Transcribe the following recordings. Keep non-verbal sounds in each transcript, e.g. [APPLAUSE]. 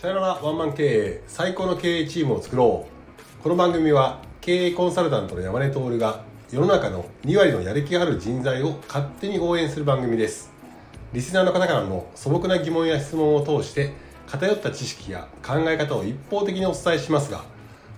さよならワンマン経営最高の経営チームを作ろう。この番組は経営コンサルタントの山根徹が世の中の2割のやる気がある人材を勝手に応援する番組です。リスナーの方からの素朴な疑問や質問を通して偏った知識や考え方を一方的にお伝えしますが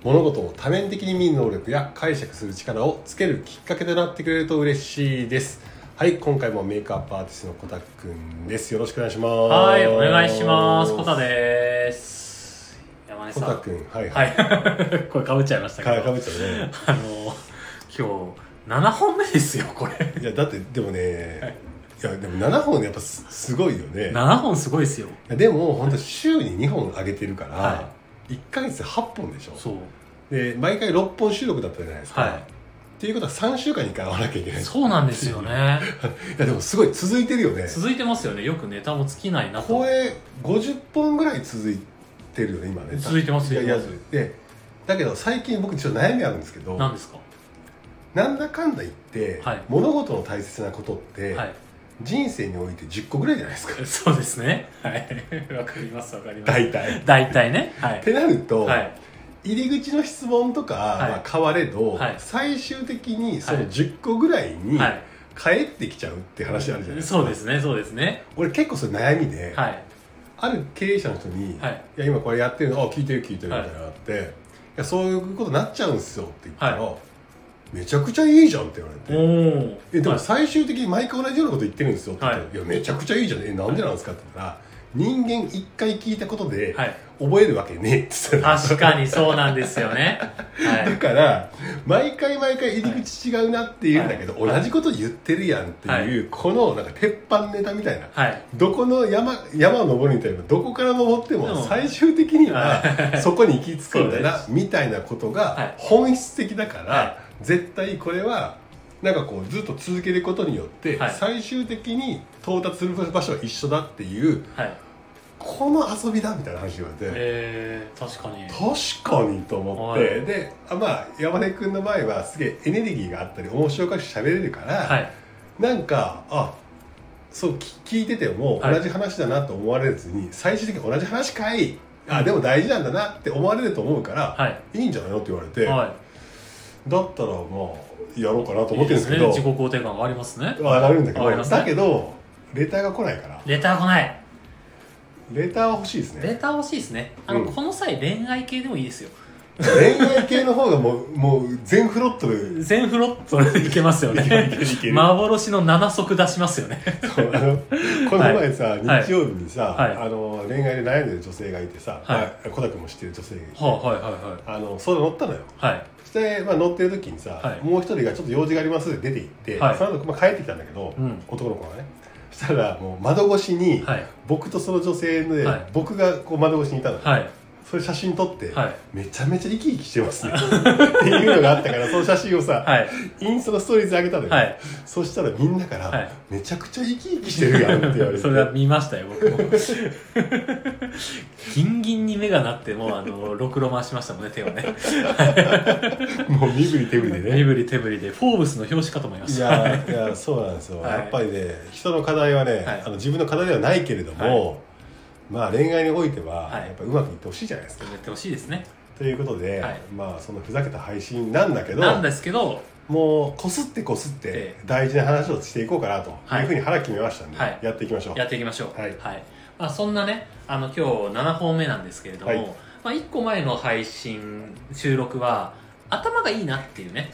物事を多面的に見る能力や解釈する力をつけるきっかけとなってくれると嬉しいです。はい今回もメイクアップアーティストのコタくんですよろしくお願いしますはい、お願いします。コタです。山根さん。コタくんはいはい。これかぶっちゃいましたけど。かかぶっちゃうねあの、今日、7本目ですよ、これ。いやだってでもね、い、やでも7本やっぱすすごいよね7本すごいですよ。いやでも本当週に2本上げてるから、は1か月で8本でしょそう。で毎回6本収録だったじゃないですか、はっていうことは3週間に1回会わなきゃいけないい。いそうなんですよね。[LAUGHS] やでもすごい続いてるよね続いてますよね。よくネタも尽きないなと。これ50本ぐらい続いてるよね今ね続いてますよいやいやでだけど最近僕ちょっと悩みあるんですけど何ですか？なんだかんだ言って、はい物事の大切なことって、はい。人生において10個ぐらいじゃないですか [LAUGHS] そうですね。はい。[LAUGHS] わかります、わかります。大体大体ね。はい。ってなると、はい。入り口の質問とかは変われど、はい最終的にそのはい10個ぐらいにはい。帰ってきちゃうって話あるじゃないですか、そうですね、そうですね。俺結構それ悩みで、はい。ある経営者の人に「はいい、や今これやってるのあ聞いてる聞いてる」みたいなのがあって、い、やそういうことになっちゃうんですよ」って言ったら、はめちゃくちゃいいじゃん」って言われおて。ー。えでもはい最終的に毎回同じようなこと言ってるんですよって言ったら、はいい、やめちゃくちゃいいじゃんえなんでなんですかって言ったら人間一回聞いたことではい。覚えるわけねえって言ってたの確かにそうなんですよね。はだい。から毎回毎回入り口違うなって言うんだけど、はい。同じこと言ってるやんっていう、このなんか鉄板ネタみたいな。はい。どこの山山を登るみたいなどこから登ってもうん。最終的にはそこに行き着くんだなみたいなことはがい。本質的だから、は絶対これはなんかこうずっと続けることによってはい最終的に到達する場所は一緒だっていうはい。この遊びだみたいな話言われて。えー、確かに。確かにと思って、はいであまあ山根君の場合はすげえエネルギーがあったり面白おかしく喋れるから、はい。なんかあそうき聞いててもはい同じ話だなと思われずに、最終的に同じ話かいあでも大事なんだなって思われると思うから、はい。い、いんじゃないのって言われて、はだったらまあやろうかなとい。思ってるんですけどね。自己肯定感がありますね。上がるんだけど、ねだけどレターが来ないからレター来ない。レターは欲しいですねレター欲しいですね。あの、うんこの際恋愛系でもいいですよ。恋愛系の方がもう [LAUGHS] もう全フロットル全フロットでいけますよね幻の7足出しますよね。そうあのこの前さ、はい日曜日にさ、はいあの恋愛で悩んでる女性がいてさ、はいまあ小田君も知ってる女性がいて、はいはいはいあの相談乗ったのよはい。はい。そして、まあ、乗ってる時にさ、はいもう一人がちょっと用事がありますって出て行って、はいその後、まあ、帰ってきたんだけど、うん男の子がねそしたらもう窓越しに、はい。僕とその女性で、はい僕がこう窓越しにいたの、はい。それ写真撮って、はい。めちゃめちゃ生き生きしてますねっていうのがあったから [LAUGHS] その写真をさ、はい。インスタのストーリーズ上げたのよ、はい。そしたらみんなから、はいめちゃくちゃ生き生きしてるやんって言われてそれは見ましたよ、僕も。[LAUGHS] ギンギンに目がなって、もう、あの、ろくろ回しましたもんね、手をね。[LAUGHS] もう身振り手振りでね身振り手振りで、フォーブスの表紙かと思いまいした。やいやそうなんですよ、はいやっぱりね人の課題はね、はいあの自分の課題ではないけれども、まあ恋愛においては、はい。やっぱうまくいってほしいじゃないですか、やってほしいですね。ということで、はい。まあそのふざけた配信なんだけどなんですけど、もうこすってこすってえ大事な話をしていこうかなとはいいうふうに腹決めましたんで、はい。やっていきましょう。やっていきましょう。はい。まあ、そんなね、あの、今日7本目なんですけれども、はい。まあ、1個前の配信、収録は、頭がいいなっていうね、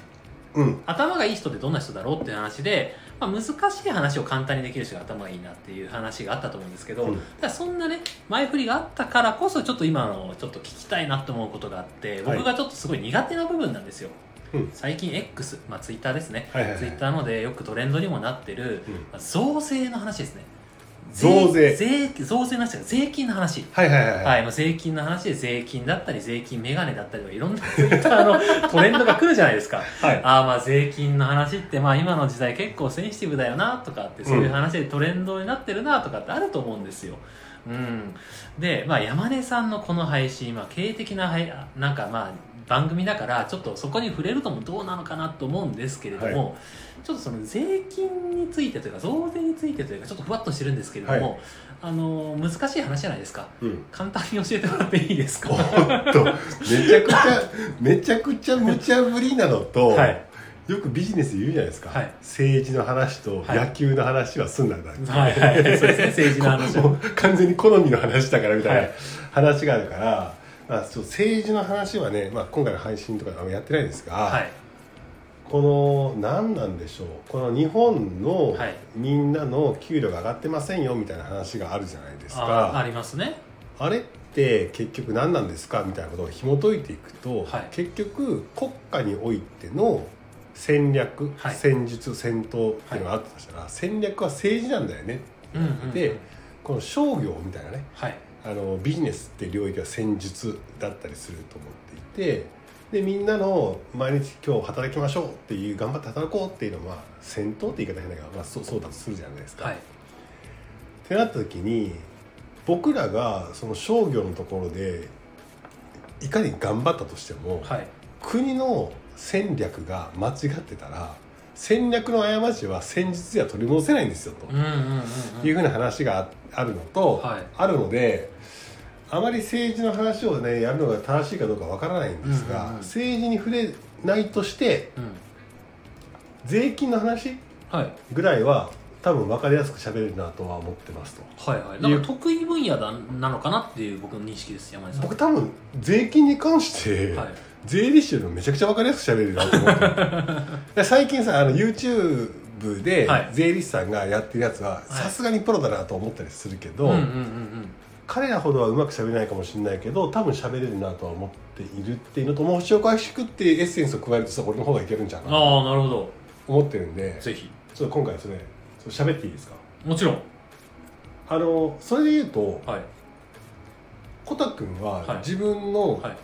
うん。頭がいい人ってどんな人だろうっていう話で、まあ、難しい話を簡単にできる人が頭がいいなっていう話があったと思うんですけど、うん。ただそんなね前振りがあったからこそちょっと今のちょっと聞きたいなと思うことがあってはい。僕がちょっとすごい苦手な部分なんですよ、うん。最近 X、まあ、ツイッターですね、はいはいはい。ツイッターのでよくトレンドにもなってる、うん。まあ増税の話ですね増税。税増税の話が税金の話。はいはいはいはい、まあ、税金の話で税金だったり税金メガネだったりとかいろんなツイッターの [LAUGHS] トレンドが来るじゃないですか。はい。ああまあ税金の話ってまあ今の時代結構センシティブだよなとかってそういう話でトレンドになってるなとかってあると思うんですよ。うん、で、まあ、山根さんのこの配信、まあ、経営的なはいなんかまあ番組だからちょっとそこに触れるのもどうなのかなと思うんですけれども、はちょっとその税金についてというか増税についてというかちょっとふわっとしてるんですけれども、はい。あの難しい話じゃないですか？うん。簡単に教えてもらっていいですか？おっとめちゃくちゃ [LAUGHS] めちゃくちゃ無茶ぶりなのと、はい。よくビジネス言うじゃないですか、はい。政治の話とはい。野球の話はすんなだ、はい。はい。そうですね。政治の話。[LAUGHS] 完全に好みの話だからみたいはない。話があるから、まあ、そう政治の話はね、まあ、今回の配信とかあんまやってないですが、はい。この何なんでしょう。この日本のはい。みんなの給料が上がってませんよみたいな話があるじゃないですか、あありますね。あれって結局何なんですか？みたいなことを紐解いていくと、はい。結局国家においての戦略、はい。戦術戦闘っていうのがあったとしたら、戦略は政治なんだよねうんうんうん。でこの商業みたいなね。はいあのビジネスって領域は戦術だったりすると思っていてでみんなの毎日今日働きましょうっていう頑張って働こうっていうのは戦闘って言い方変だけど、まあ、そうそうだとするじゃないですか。はいってなった時に僕らがその商業のところでいかに頑張ったとしても、はい国の戦略が間違ってたら戦略の過ちは戦術では取り戻せないんですよと。いうふうな話がああるのと、はい。あるのであまり政治の話をねやるのが正しいかどうかわからないんですが、うんうんうん。政治に触れないとしてうん。税金の話はい。ぐらいは多分分かりやすく喋れるなとは思ってますと。はいはい。なんか得意分野だなのかなっていう僕の認識です山根さん。僕多分税金に関して、はい税理士よりもめちゃくちゃ分かりやすく喋れるなと思って。[LAUGHS] で最近さあの YouTube ではい。税理士さんがやってるやつはさすがにプロだなと思ったりするけど、うんうんうんうん。彼らほどはうまく喋れないかもしれないけど多分喋れるなとは思っているっていうのともう塩返しくってエッセンスを加えるとさ俺の方がいけるんじゃないかああなるほど。思ってるんでぜひ。ちょっと今回それ喋っていいですか？もちろん。あのそれで言うとはい。コタ君ははい。自分の、はい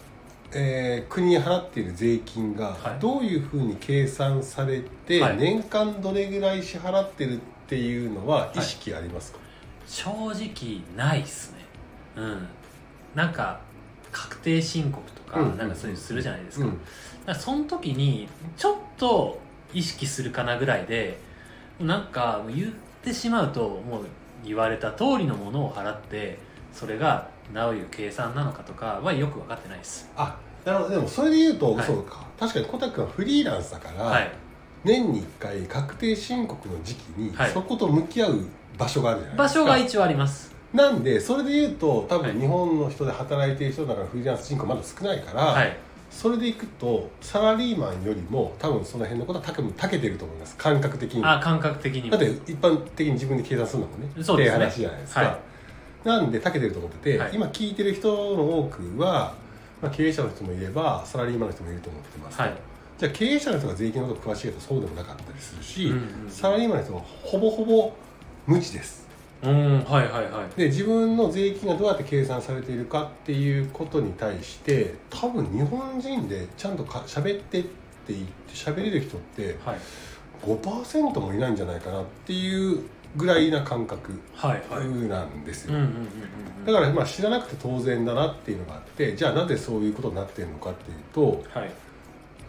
えー国に払っている税金がはい。どういうふうに計算されて、はい。年間どれぐらい支払ってるっていうのは意識ありますか、正直ないっすね。うん。なんか確定申告とか、うん。なんかそういうのするじゃないですか,、うん。だからその時にちょっと意識するかなぐらいでなんか言ってしまうともう言われた通りのものを払ってそれがどういう計算なのかとかはよく分かってないです。あなるほど。でもそれで言うと、はい。そうか。確かにコタ君はフリーランスだから、はい。年に1回確定申告の時期にはい。そこと向き合う場所があるじゃないですか。場所が一応あります。なんでそれで言うと多はい。分日本の人で働いている人だからフリーランス人口まだ少ないから、はい。それでいくとサラリーマンよりも多分その辺のことは多分長けてると思います。感覚的にあ感覚的にも。だって一般的に自分で計算するのもねそうですね。って話じゃないですか、はいなんで長けてると思ってて、はい。今聞いてる人の多くは、まあ、経営者の人もいればサラリーマンの人もいると思ってますと、はい。じゃあ経営者の人が税金のこと詳しいかとそうでもなかったりするし、うんうんサラリーマンの人はほぼほぼ無知です。うんはいはいはい。で自分の税金がどうやって計算されているかっていうことに対して多分日本人でちゃんとか喋ってって言って喋れる人ってはい。5%もいないんじゃないかなっていうぐらいな感覚はいはい。なんですよ、だからまあ知らなくて当然だなっていうのがあってじゃあなぜそういうことになってるのかっていうとはい。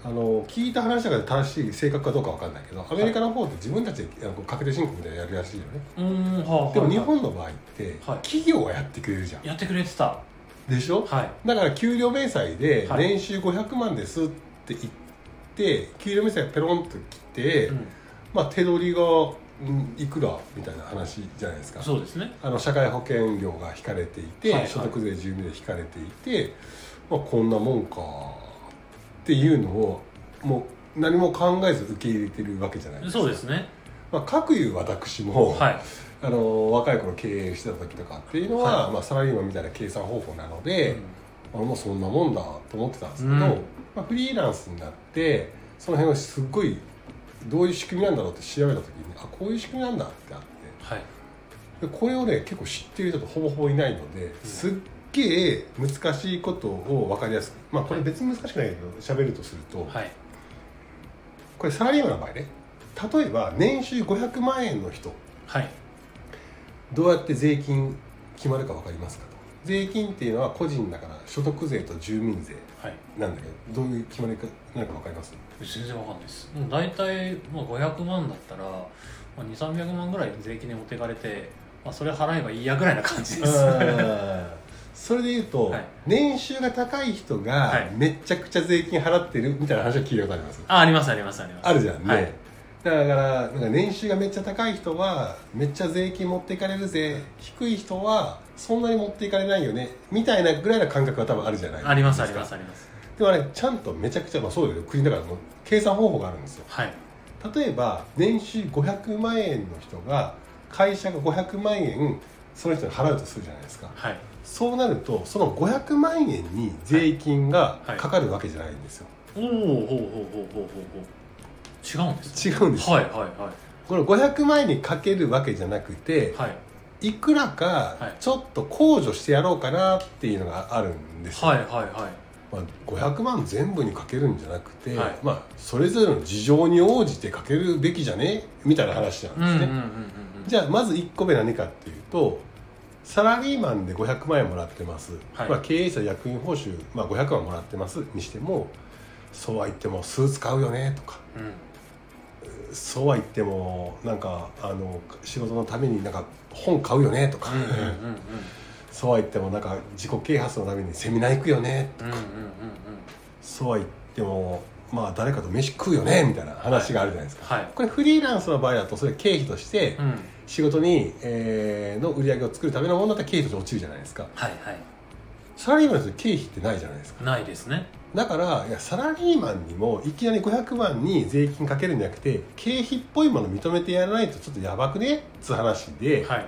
あの聞いた話だから正しい正確かどうかわかんないけどアメリカの方って自分たちで確定申告みたいなのやるらしいよね。うーんはでも日本の場合ってはい。企業がやってくれるじゃん。やってくれてた。でしょ？はい。だから給料明細ではい。年収500万ですって言って給料明細がペロンと来て、うん。まあ手取りが、うん、いくらみたいな話じゃないですか。そうですね。あの社会保険料が引かれていて、はいはい。所得税住民税引かれていて、まあ、こんなもんかっていうのをもう何も考えず受け入れてるわけじゃないですか。そうですね。まあ、かくいう私も、はい。あの若い頃経営してた時とかっていうのは、はい。まあ、サラリーマンみたいな計算方法なので、あもうそんなもんだと思ってたんですけど、うん。まあ、フリーランスになってその辺をすっごいどういう仕組みなんだろうって調べた時にあこういう仕組みなんだってあって。はい。でこれをね結構知ってる人ってほぼほぼいないのですっげえ難しいことを分かりやすくまあこれ別に難しくないけど喋るとすると、はい。これサラリーマンの場合ね例えば年収500万円の人はい。どうやって税金決まるか分かりますか？税金っていうのは個人だから所得税と住民税はい。なんだけどどういう決まりか何か分かります？全然わかんないです。もう大体、まあ、500万だったら、まあ、2300万ぐらい税金で持っていかれて、まあ、それ払えばいいやぐらいな感じです。それでいうと、はい。年収が高い人はがい。めちゃくちゃ税金払ってるみたいな話は聞いたことあります？あありますありますあります。あるじゃんね、はいだからなんか年収がめっちゃ高い人はめっちゃ税金持っていかれるぜ。低い人はそんなに持っていかれないよね。みたいなぐらいな感覚が多分あるじゃない？ですかありますありますあります。でもあれちゃんとめちゃくちゃ、まあ、そうだけど国だからもう計算方法があるんですよ。はい。例えば年収500万円の人が会社が500万円その人に払うとするじゃないですか。はい。そうなるとその500万円に税金がはい。かかるわけじゃないんですよ、おおほうほうほうほうほうほう違うんです違うんです。よ、はいはいはい。この500万円にかけるわけじゃなくてはい。いくらかはい。ちょっと控除してやろうかなっていうのがあるんですよ、はいはいはい。まあ、500万全部にかけるんじゃなくて、はい。まあ、それぞれの事情に応じてかけるべきじゃね？みたいな話なんですね、じゃあまず1個目何かっていうとサラリーマンで500万円もらってます、はい。まあ、経営者役員報酬、まあ、500万もらってますにしてもそうは言ってもスーツ買うよねとか。うんそうは言ってもなんかあの仕事のためになんか本買うよねとか、そうは言ってもなんか自己啓発のためにセミナー行くよねうんうんうんそうは言ってもまあ誰かと飯食うよねみたいな話があるじゃないですか、はい。これフリーランスの場合だとそれ経費としてうん。仕事に、えーの売り上げを作るためのものだったら経費として落ちるじゃないですか。はいはいサラリーマン経費ってないじゃないですか。ないですね。だからいやサラリーマンにもいきなり500万に税金かけるんじゃなくて経費っぽいもの認めてやらないとちょっとやばくね？っつう話で、はい。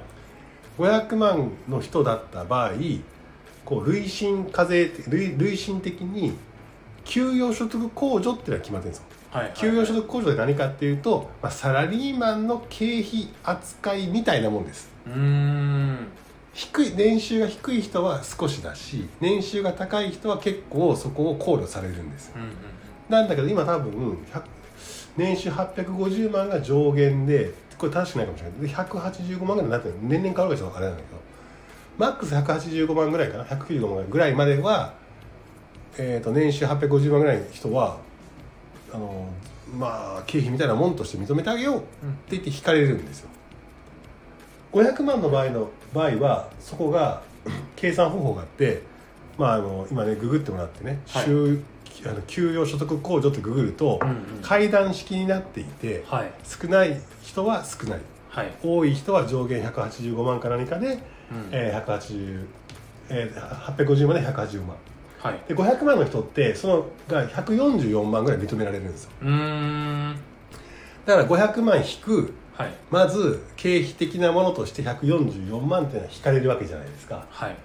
500万の人だった場合こう累進課税累累進的に給与所得控除っていうのが決まってるんですよ。はいはい。給与所得控除で何かっていうと、まあ、サラリーマンの経費扱いみたいなもんです。うーん低い年収が低い人は少しだし年収が高い人は結構そこを考慮されるんですよ。うんうん。なんだけど今多分100年収850万が上限でこれ正しくないかもしれない。で185万ぐらいになってる。年々変わるかちょっとあれなんだけど。マックス185万ぐらいかな。195万ぐらいまでは、えー、と年収850万ぐらいの人はあのまあ経費みたいなもんとして認めてあげようって言って引かれるんですよ。500万の場合の場合はそこが [COUGHS] 計算方法があって、まあ、あの今ねググってもらってね、はい。収あの給与所得控除ってググると、階段式になっていてはい。少ない人は少ない。はい。多い人は上限185万か何かで、うん。えー180えー、850万で180万。はい。で500万の人ってそのが144万ぐらい認められるんですよ。うーん。だから500万引くはい。まず経費的なものとして144万っていうのは引かれるわけじゃないですか。はい。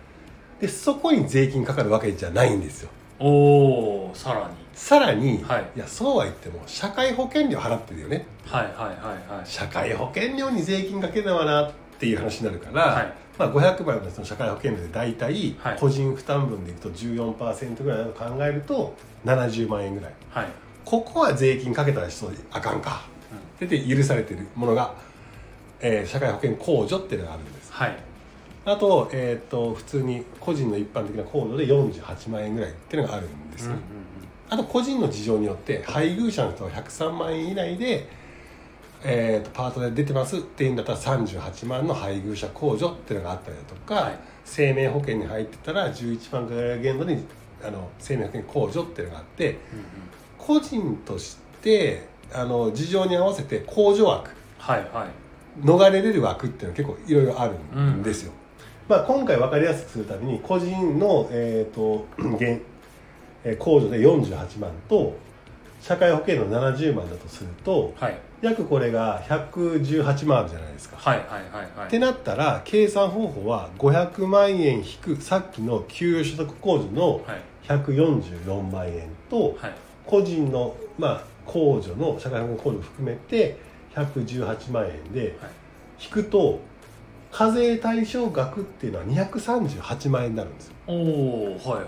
でそこに税金かかるわけじゃないんですよ。おおさらに。さらに、はい。やそうは言っても社会保険料払ってるよね。はいはいはいはい。社会保険料に税金かけるのはなっていう話になるから、はい。まあ、500万のその社会保険料で大体はい。個人負担分でいくと14%ぐらいだと考えると70万円ぐらい。はい。ここは税金かけたらちょっとあかんかって許されてるものが、えー社会保険控除っていうのがあるんです。はい。あと,、えー、と普通に個人の一般的な控除で48万円ぐらいっていうのがあるんですね、うんうんあと個人の事情によって配偶者の人は103万円以内で、えー、とパートで出てますっていうんだったら38万の配偶者控除っていうのがあったりだとか、はい。生命保険に入ってたら11万から限度にあの生命保険控除っていうのがあってうんうん。個人としてあの事情に合わせて控除枠はいはい。逃れれる枠っていうのは結構いろいろあるんですよ、まあ、今回分かりやすくするために個人の、えー、[CLEARS THROAT] と現えー控除で48万と社会保険の70万だとするとはい。約これが118万あるじゃないですか。はいはいはいはい。ってなったら計算方法は500万円引くさっきの給与所得控除のはい。144万円とはい。個人の、まあ、控除の社会保険控除を含めて118万円ではい。引くと課税対象額っていうのは238万円になるんですよ。おおはいはいは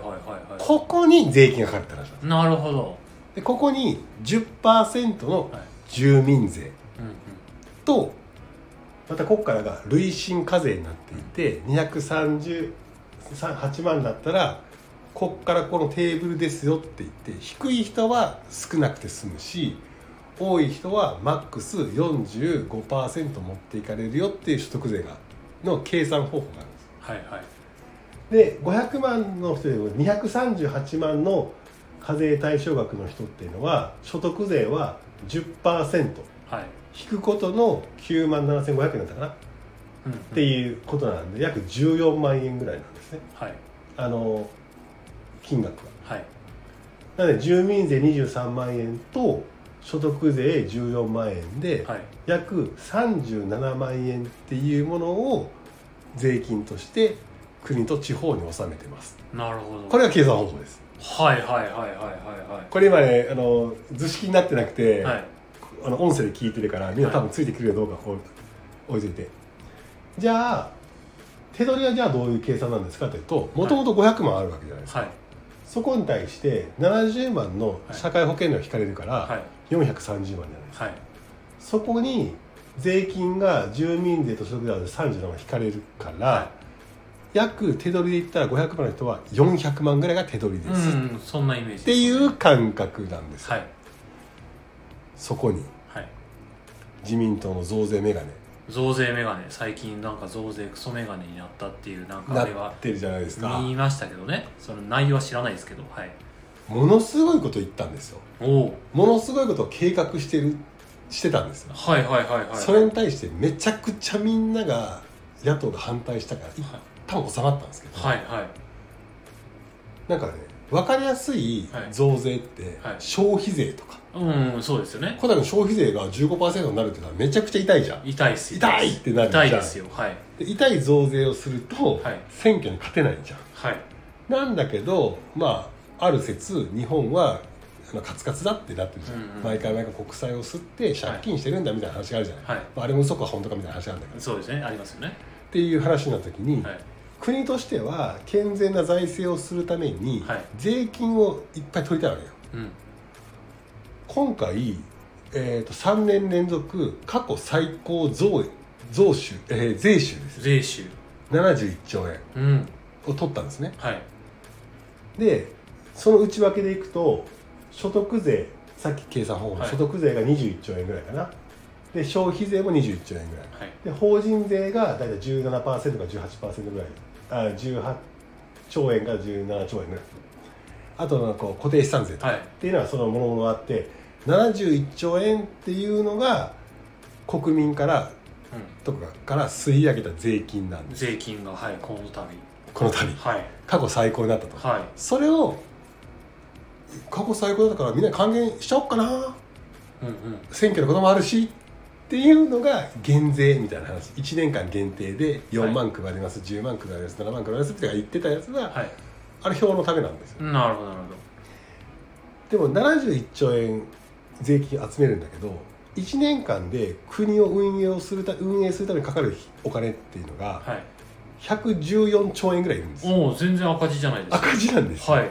いはい。ここに税金がかかるって話なんです。なるほど。でここに10%のはい。住民税。とまたここからが累進課税になっていて233さ8万だったらこっからこのテーブルですよって言って低い人は少なくて済むし多い人はマックス45%持っていかれるよっていう所得税がの計算方法があるんです。はいはい。で500万の人でも238万の課税対象額の人っていうのは所得税は10%はい。引くことの9万7500円だったかな。っうん。ていうことなんで約14万円ぐらいなんですね。はい。あの金額が。はい。なので住民税23万円と所得税14万円ではい。約37万円っていうものを税金として国と地方に納めてます。なるほど。これが計算方法です。はいはいはいはいはこれ今ねあの図式になってなくて、いはい。はいあの音声で聞いてるからみんな多分ついてくるかどうかこう置いといて。じゃあ手取りはじゃあどういう計算なんですかというともともと500万あるわけじゃないですか、はいそこに対して70万の社会保険料引かれるからはい。430万じゃないですか、はい。そこに税金が住民税と所得税で37万引かれるから、は約手取りで言ったら500万の人は400万ぐらいが手取りです、っうんそんなイメージですていう感覚なんですよ、はい。そこに。はい。自民党の増税メガネ増税メガネ最近なんか増税クソメガネになったっていうなんかあれはなってるじゃないですか。見ましたけどね。その内容は知らないですけどはい。ものすごいこと言ったんですよ。おおものすごいことを計画してるしてたんですよ、はいはいはいはいそれに対してめちゃくちゃみんなが野党が反対したから一旦収まったんですけど、はいはい。なんかね分かりやすい。増税ってはい。消費税とか、うんそうですよね。小田君消費税が15%になるってのはめちゃくちゃ痛いじゃん。痛いっす痛いってなるじゃん。痛いですよ。はい。で痛い増税をすると、はい。選挙に勝てないじゃん。はい。なんだけどまあある説日本はあのカツカツだってなってるじゃん、うんうん。毎回毎回国債を吸って借金してるんだみたいな話があるじゃない、はい。まあ、あれも嘘か本当かみたいな話なんだけど。っそうですね。ありますよね。ていう話になった時に、はい。国としては健全な財政をするために、はい。税金をいっぱい取りたいわけよ。うん今回、えー、と3年連続過去最高増増収、えー税収です。税収。71兆円うん。を取ったんですね。はい。でその内訳でいくと所得税さっき計算方法のはい。所得税が21兆円ぐらいかな。で消費税も21兆円ぐらい。はい。で法人税が大体17%か18%ぐらい。あ18兆円から17兆円ぐらい。あとなんかこう固定資産税とかはい。っていうのはそのものものがあって71兆円っていうのが国民からうとかから吸い上げた税金なんんです。税金がはいこの度。この度。はい。過去最高になったと。はい。それを過去最高だからみんなに還元しちゃおうかな。うんうん。選挙のこともあるしっていうのが減税みたいな話。1年間限定で4万配ります、10万配ります7万配りますって言ってたやつが、はい。あれ票のためなんですよ。なるほどなるほど。でも71兆円税金集めるんだけど1年間で国を運営をするた運営するためにかかるお金っていうのがはい。114兆円ぐらいいるんですよ。おお全然赤字じゃないです。か赤字なんですよ、はい。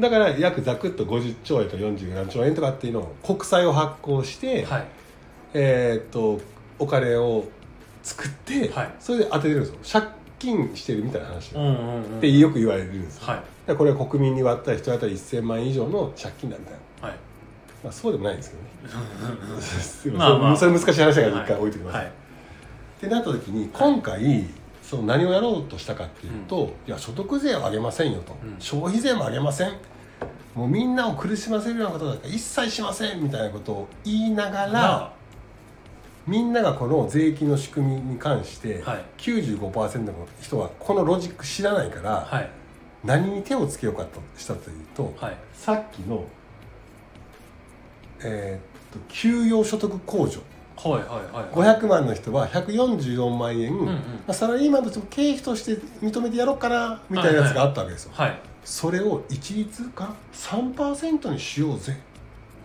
だから約ざくっと50兆円と47兆円とかっていうのを国債を発行して、はい。えーっとお金を作って、はい。それで当ててるんですよ。借金してるみたいな話、っうんうんうんてよく言われるんですよ、はい。これは国民に割ったら人当たり1000万円以上の借金だみたいな、はいまあ、そうでもないんですけどね。[LAUGHS] すいまあまあ。それ難しい話だから一回置いてください、はい。ってなった時に今回、その何をやろうとしたかっていうと、いや所得税は上げませんよと、うん。消費税も上げません。もうみんなを苦しませるようなことなんか一切しませんみたいなことを言いながら、まみんながこの税金の仕組みに関して、はい。95%の人はこのロジック知らないから、あはい。何に手をつけようかとしたというと、はい。さっきの、えーっと給与所得控除。はいはいはい500万の人は144万円、んうん。まあ、サラリーマンとしても経費として認めてやろうかなみたいなやつがあったわけですよ、はい。それを一律か3%にしようぜ。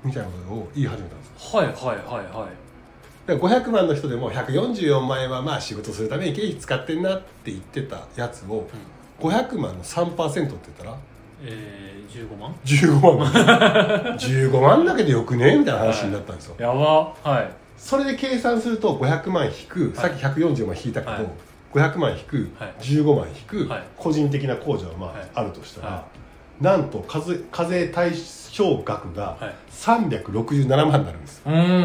みたいなことを言い始めたんですよ。はいはいはいはい。だから500万の人でも144万円はまあ仕事するために経費使ってんなって言ってたやつを500万の3%って言ったらえー、15万？15万。15万だけでよくね？みたいな話になったんですよ、やば。はい。それで計算すると500万引くさっき140万引いたけど、はい500万引くはい。15万引くはい。個人的な控除はいああるとしたら、はなんと課税課税対象額がはい。367万になるんですうんうんうんう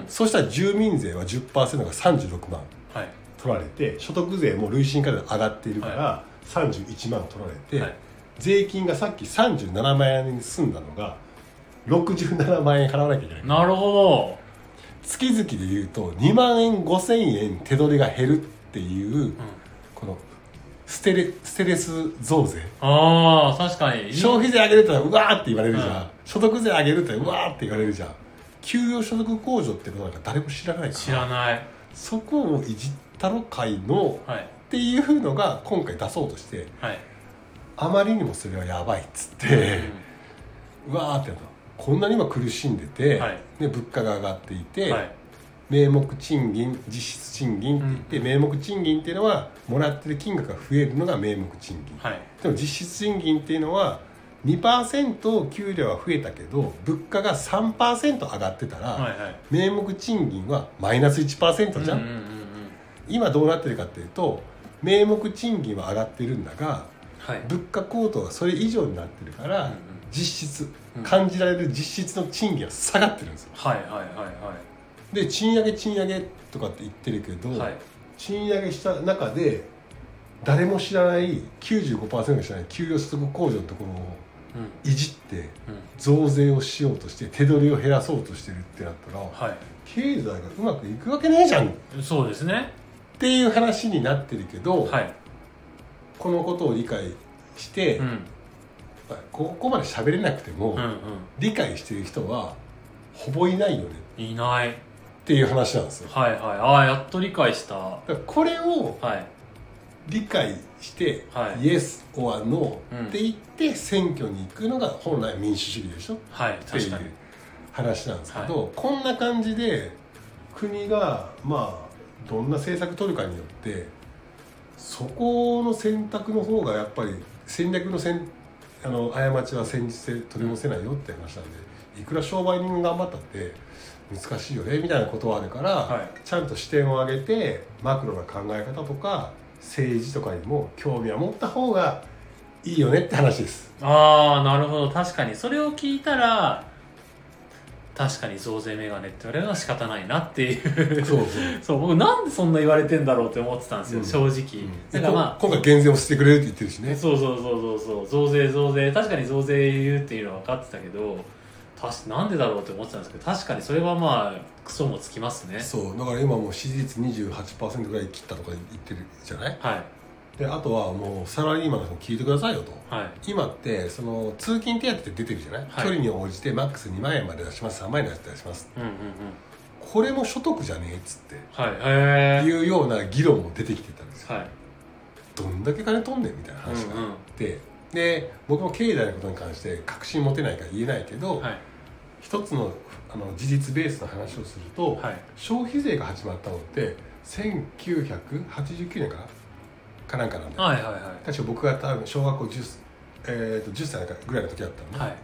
ん。そうしたら住民税は10%が36万はい。取られて所得税も累進課税上がっているから31万取られて、はい税金がさっき37万円に済んだのが67万円払わなきゃいけない。なるほ月々で言うと2万円5千円手取りが減るっていうど、うん、このステレステレス増税。ああ確かに。消費税上げるってうわーって言われるじゃん、うん。所得税上げるってうわーって言われるじゃん。給与所得控除ってことなんか誰も知らないから。知らない。そこをいじったろ会の。はい。っていうのが今回出そうとしてはいあまりにもそれはやばいっつって、うわーってなったこんなに今苦しんでて、はい。で物価が上がっていて、うんはい。名目賃金実質賃金って言って、名目賃金っていうのはもらってる金額が増えるのが名目賃金。はい。でも実質賃金っていうのは2%給料は増えたけど物価が3%上がってたら、はいはい。名目賃金はマイナス1%じゃん、うんうんうんうん。今どうなってるかっていうと名目賃金は上がってるんだがはい。物価高騰がそれ以上になってるから、うんうん。実質うん。感じられる実質の賃金は下がってるんですよ。はいはいはいで賃上げ賃上げとかって言ってるけど、はい。はい賃上げした中で誰も知らない95%が知らない給与所得控除のところをうん。いじってう増税をしようとして手取りを減らそうとしてるってなったらんは経済がうまくいくわけねえじゃん。っいそうですね。ていう話になってるけど、はいこのことを理解して、うん。ここまで喋れなくても、うん理解してる人はほぼいないよね。うんいない。っていう話なんですよ。はいはい。ああやっと理解した。これをい。理解して、はい。イエス・オア・ノうん。ーって言って選挙に行くのが本来民主主義でしょ？はいっていう話なんですけど、こんな感じで国がまあどんな政策取るかによってそこの選択の方がやっぱり戦略のせんあの過ちは戦術性取り戻せないよって話なんでいくら商売人が頑張ったって難しいよねみたいなことはあるから、はい。ちゃんと視点を上げてマクロな考え方とか政治とかにも興味は持った方がいいよねって話です。ああなるほど。確かに。それを聞いたら確かに増税メガネって言われるのは仕方ないなっていう。そうそう。[LAUGHS] そう僕なんでそんな言われてんだろうって思ってたんですよ、うん。正直、なんかまあ。こ今回減税をしてくれるって言ってるしね。そうそうそうそうそう。増税増税。確かに増税言うっていうのは分かってたけどたしなんでだろうって思ってたんですけど確かにそれはまあクソもつきますね。そう。だから今もう支持率28%ぐらい切ったとか言ってるじゃない？はいであとはもうサラリーマンの人に聞いてくださいよと。はい。今ってその通勤手当って出てるじゃない、はい。距離に応じてマックス2万円まで出します3万円まで出します。うんうんうん。これも所得じゃねえっつって。はい。へえいうような議論も出てきてたんですよ。はい。どんだけ金取んねんみたいな話がうんうん。あって、で僕も経済のことに関して確信持てないから言えないけど、はい。一つのあの事実ベースの話をすると、はい。消費税が始まったのって1989年かな？かなんかなんで、はいはいはい。確か僕が多分小学校 10,、えー、と10歳ぐらいの時だったの。で、はい。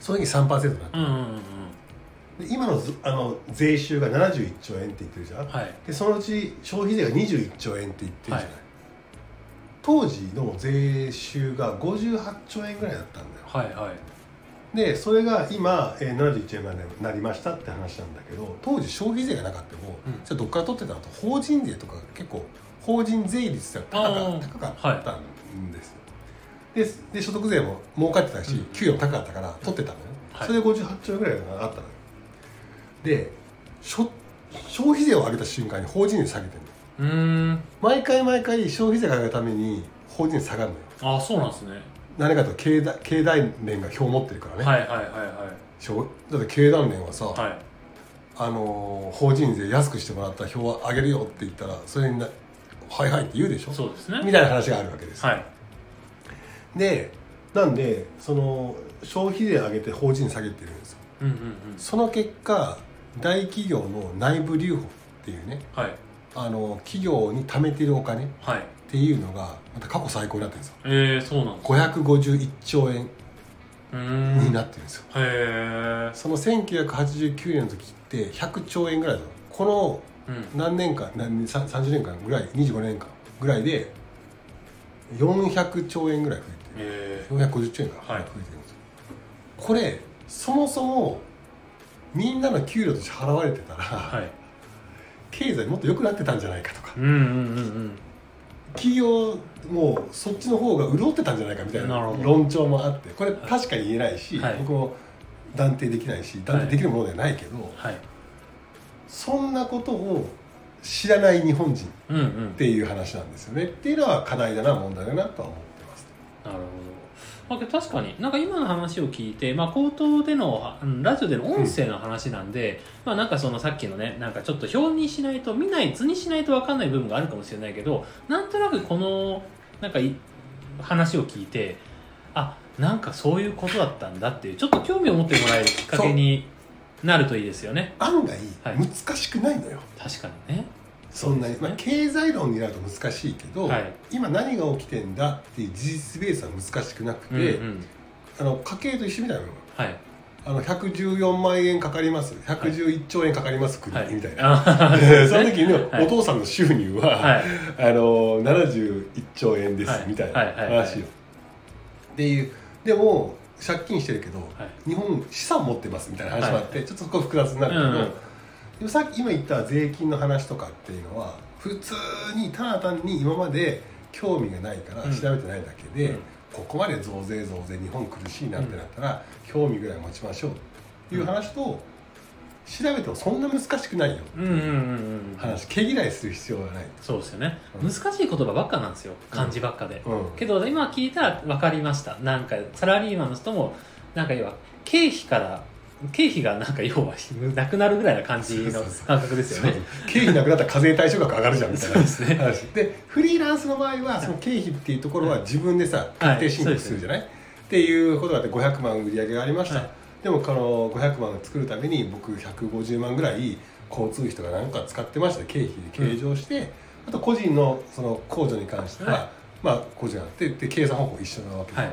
その時3%になった、うんうんうんうん。で今のずあの税収が71兆円って言ってるじゃん、はい。でそのうち消費税が21兆円って言ってるじゃない、はい。当時の税収が58兆円ぐらいだったんだよ。はいはい。でそれが今、えー、71円までなりましたって話なんだけど当時消費税がなかったも、うん。じゃあどっから取ってたのと法人税とか結構法人税率が高か高かったんですよ、でで所得税も儲かってたし、うん。給与も高かったから取ってたのね、はい。それで58兆円ぐらいがあったの。よでしょ消費税を上げた瞬間に法人税下げてるのうーん。毎回毎回消費税が上がるために法人税下がるのよ。ああそうなんですね。何かと経団経団連が票を持ってるからね、はいはいはいはしょだって経団連はさ、いはい。あのー法人税安くしてもらったら票を上げるよって言ったらそれにな「はいはい」って言うでしょ？そうですね。みたいな話があるわけですよ、はい。でなんでその消費税上げて法人下げてるんですよ。うんうんうん。その結果大企業の内部留保っていうねはい。あの企業に貯めてるお金っはい。ていうのがまた過去最高になってるんですよ。えー、そうなんです551兆円になってるんですよ、へえその1989年の時って100兆円ぐらいだこのうん何年間何さ30年間ぐらい25年間ぐらいで400兆円ぐらい増ええて450兆円か、はい。増えてるんですよ。これそもそもみんなの給料として払われてたら、はい。経済もっと良くなってたんじゃないかとか。うんうんうんうん。企業もそっちの方が潤ってたんじゃないかみたいな論調もあってこれ確かに言えないし、はい。僕も断定できないし断定できるものではないけど、はいそんなことを知らない日本人っうんうん。ていう話なんですよね。っていうのは課題だな問題だなとは思ってます。なるほど、確かに。なんか今の話を聞いて、まあ、口頭でのうんラジオでの音声の話なんで、まあなんかそのさっきのねなんかちょっと表にしないと見ない図にしないと分かんない部分があるかもしれないけどなんとなくこのなんかい話を聞いてあなんかそういうことだったんだっていうちょっと興味を持ってもらえるきっかけになるといいですよね。案外はい。難しくないのよ、確かにね。そんなに、そうですね。まあ、経済論になると難しいけど、はい。今何が起きてんだっていう事実ベースは難しくなくて、うんうん。あの家計と一緒みたいなの。はい。あの114万円かかります。111兆円かかります国、はい。みたいな、あで [LAUGHS] その時のはい。お父さんの収入は、はい。あの71兆円です、はい。みたいなはい。はい。はい。話よ、っていうでも借金してるけど、はい。日本資産持ってますみたいな話もあって、ちょっとそこ複雑になるけど、うんさっき今言った税金の話とかっていうのは普通にただ単に今まで興味がないからうん。調べてないだけで、うん。ここまで増税増税日本苦しいなってなったら、興味ぐらい持ちましょうっていう話と、調べてもそんな難しくないよ。うんうんうんうん話毛嫌いする必要がない、そうですよね、うん。難しい言葉ばっかなんですよ。漢字ばっかで、うん。けど今聞いたら分かりました。なんかサラリーマンの人もなんか要は経費から経費がなんか要はなくなるぐらいな感じのそうそうそう。感覚ですよね。経費なくなったら課税対象額上がるじゃんみたいなそうですね。話。でフリーランスの場合はその経費っていうところは自分でさ確定申告す。るじゃない、っていうことがあって500万売り上げがありました、はいでもこの500万を作るために僕150万ぐらい交通費とかなんか使ってました。経費で計上して、あと個人のその控除に関しては、はい。まあ個人があってで計算方法一緒なわけとか、はい。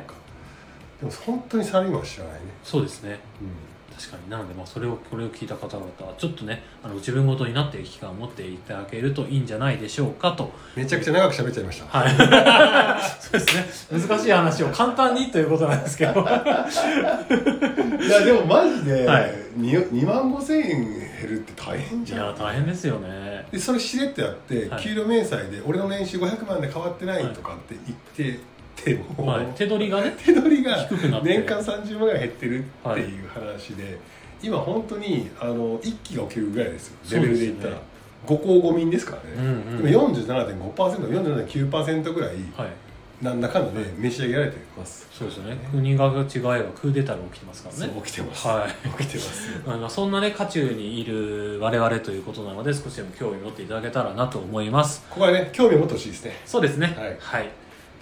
でも本当にサラリーマンは知らないね、そうですね。う確かに。なのでまあそれをこれを聞いた方々はちょっとねあの自分ごとになっていく期間を持っていただけるといいんじゃないでしょうかと。ん、めちゃくちゃ長く喋っちゃいました、は [LAUGHS] いそうですね。難しい話を簡単にということなんですけど。いやでもマジではい。2, 2万5千円減るって大変いじゃん。や大変ですよね。でそれしれっとやって、はい。給料明細で俺の年収500万で変わってないとかって言ってても、はい、手取りがね [LAUGHS] 手取りが低くなって。年間30万ぐらい減ってるっていう話で、今本当にあの一気が起きるぐらいですよ。レベルで言ったら、五公五民ですからうんね、うん。今 47.5%47.9% ぐらいはい。なんだかんだで召し上げられてます。そうですよね。国が違えばクーデターが起きてますからね。起きてます、はい。起きてます [LAUGHS] あのそんなね渦中にいる我々ということなので少しでも興味を持っていただけたらなと思います。ここはね興味を持ってほしいですね。そうですね。はい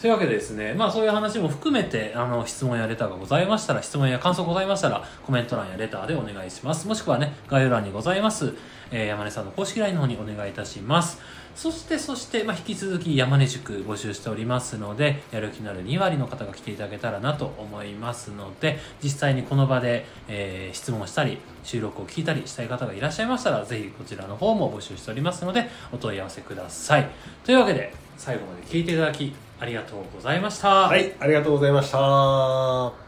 というわけでですねまあそういう話も含めてあの質問やレターがございましたら質問や感想ございましたらコメント欄やレターでお願いします。もしくはね概要欄にございます、えー山根さんの公式 LINE の方にお願いいたします。そしてそして、まあ、引き続き山根塾募集しておりますのでやる気のある2割の方が来ていただけたらなと思いますので実際にこの場で、えー質問したり収録を聞いたりしたい方がいらっしゃいましたらぜひこちらの方も募集しておりますのでお問い合わせください。というわけで最後まで聞いていただきありがとうございました、はいありがとうございました。